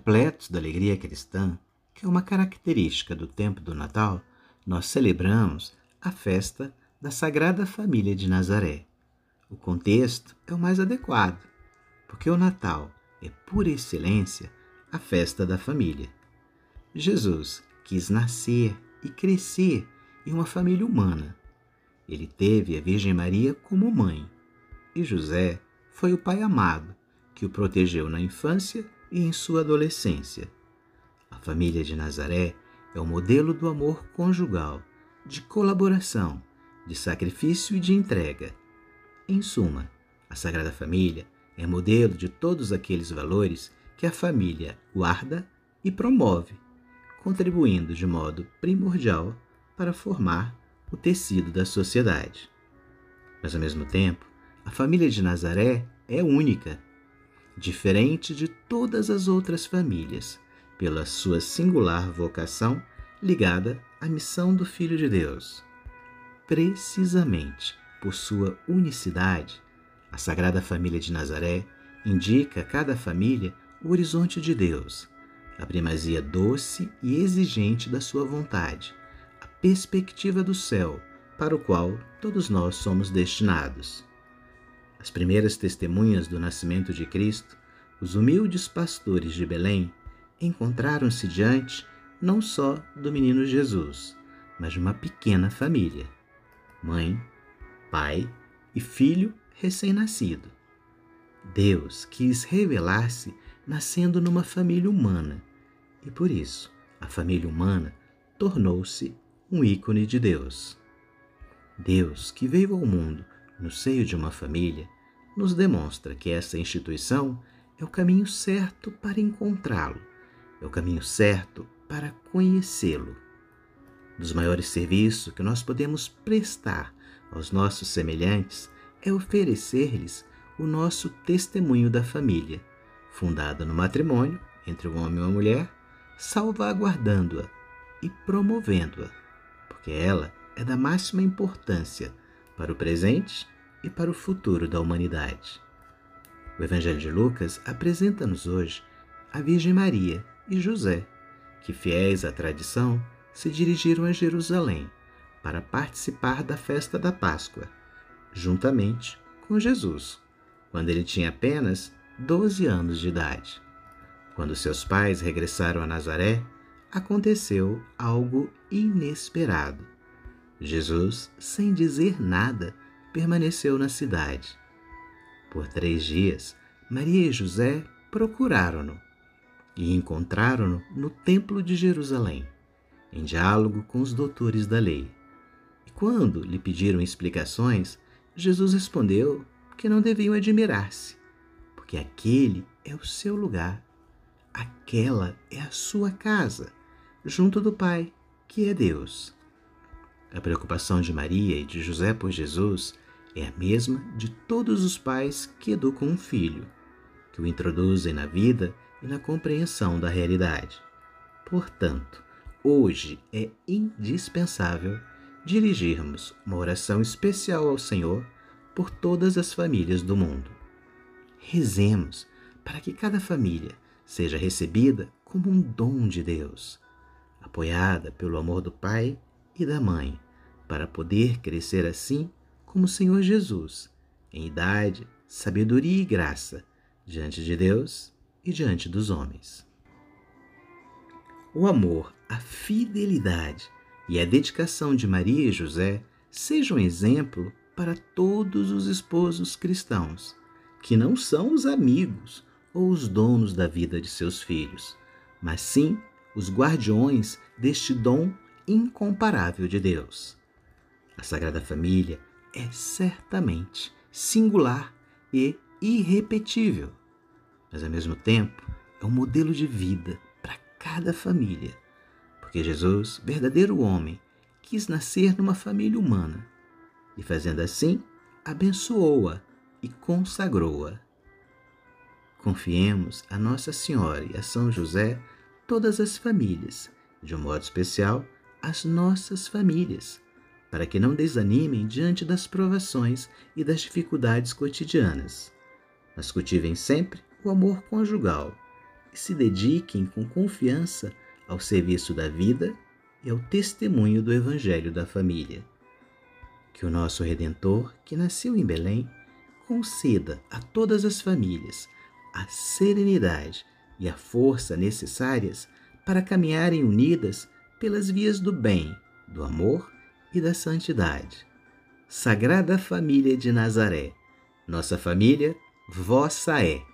repletos da alegria cristã, que é uma característica do tempo do Natal, nós celebramos a festa da Sagrada Família de Nazaré. O contexto é o mais adequado, porque o Natal é, por excelência, a festa da família. Jesus quis nascer e crescer em uma família humana. Ele teve a Virgem Maria como mãe, e José foi o pai amado que o protegeu na infância e em sua adolescência. A família de Nazaré é o modelo do amor conjugal, de colaboração, de sacrifício e de entrega. Em suma, a Sagrada Família é modelo de todos aqueles valores que a família guarda e promove, contribuindo de modo primordial para formar o tecido da sociedade. Mas, ao mesmo tempo, a família de Nazaré é única, diferente de todas as outras famílias, pela sua singular vocação ligada à missão do Filho de Deus. Precisamente por sua unicidade, a Sagrada Família de Nazaré indica a cada família o horizonte de Deus, a primazia doce e exigente da sua vontade, a perspectiva do céu para o qual todos nós somos destinados. As primeiras testemunhas do nascimento de Cristo, os humildes pastores de Belém, encontraram-se diante não só do menino Jesus, mas de uma pequena família: mãe, pai e filho recém-nascido. Deus quis revelar-se nascendo numa família humana, e por isso a família humana tornou-se um ícone de Deus. Deus, que veio ao mundo no seio de uma família, nos demonstra que essa instituição é o caminho certo para encontrá-lo, é o caminho certo para conhecê-lo. Dos maiores serviços que nós podemos prestar aos nossos semelhantes é oferecer-lhes o nosso testemunho da família, fundada no matrimônio entre um homem e uma mulher, salvaguardando-a e promovendo-a, porque ela é da máxima importância para o presente e para o futuro da humanidade. O Evangelho de Lucas apresenta-nos hoje a Virgem Maria e José, que, fiéis à tradição, se dirigiram a Jerusalém para participar da festa da Páscoa, juntamente com Jesus, quando ele tinha apenas 12 anos de idade. Quando seus pais regressaram a Nazaré, aconteceu algo inesperado. Jesus, sem dizer nada, permaneceu na cidade. Por três dias, Maria e José procuraram-no e encontraram-no no Templo de Jerusalém, em diálogo com os doutores da lei. E quando lhe pediram explicações, Jesus respondeu que não deviam admirar-se, porque aquele é o seu lugar, aquela é a sua casa, junto do Pai, que é Deus. A preocupação de Maria e de José por Jesus é a mesma de todos os pais que educam um filho, que o introduzem na vida e na compreensão da realidade. Portanto, hoje é indispensável dirigirmos uma oração especial ao Senhor por todas as famílias do mundo. Rezemos para que cada família seja recebida como um dom de Deus, apoiada pelo amor do Pai e da Mãe, para poder crescer assim como o Senhor Jesus, em idade, sabedoria e graça, diante de Deus e diante dos homens. O amor, a fidelidade e a dedicação de Maria e José sejam um exemplo para todos os esposos cristãos, que não são os amigos ou os donos da vida de seus filhos, mas sim os guardiões deste dom incomparável de Deus. A Sagrada Família é certamente singular e irrepetível mas ao mesmo tempo é um modelo de vida para cada família, porque Jesus, verdadeiro homem, quis nascer numa família humana e, fazendo assim, abençoou-a e consagrou-a. Confiemos a Nossa Senhora e a São José todas as famílias, de um modo especial as nossas famílias, para que não desanimem diante das provações e das dificuldades cotidianas, mas cultivem sempre o amor conjugal e se dediquem com confiança ao serviço da vida e ao testemunho do Evangelho da família. Que o nosso Redentor, que nasceu em Belém, conceda a todas as famílias a serenidade e a força necessárias para caminharem unidas pelas vias do bem, do amor e da santidade. Sagrada Família de Nazaré, nossa família, vossa é.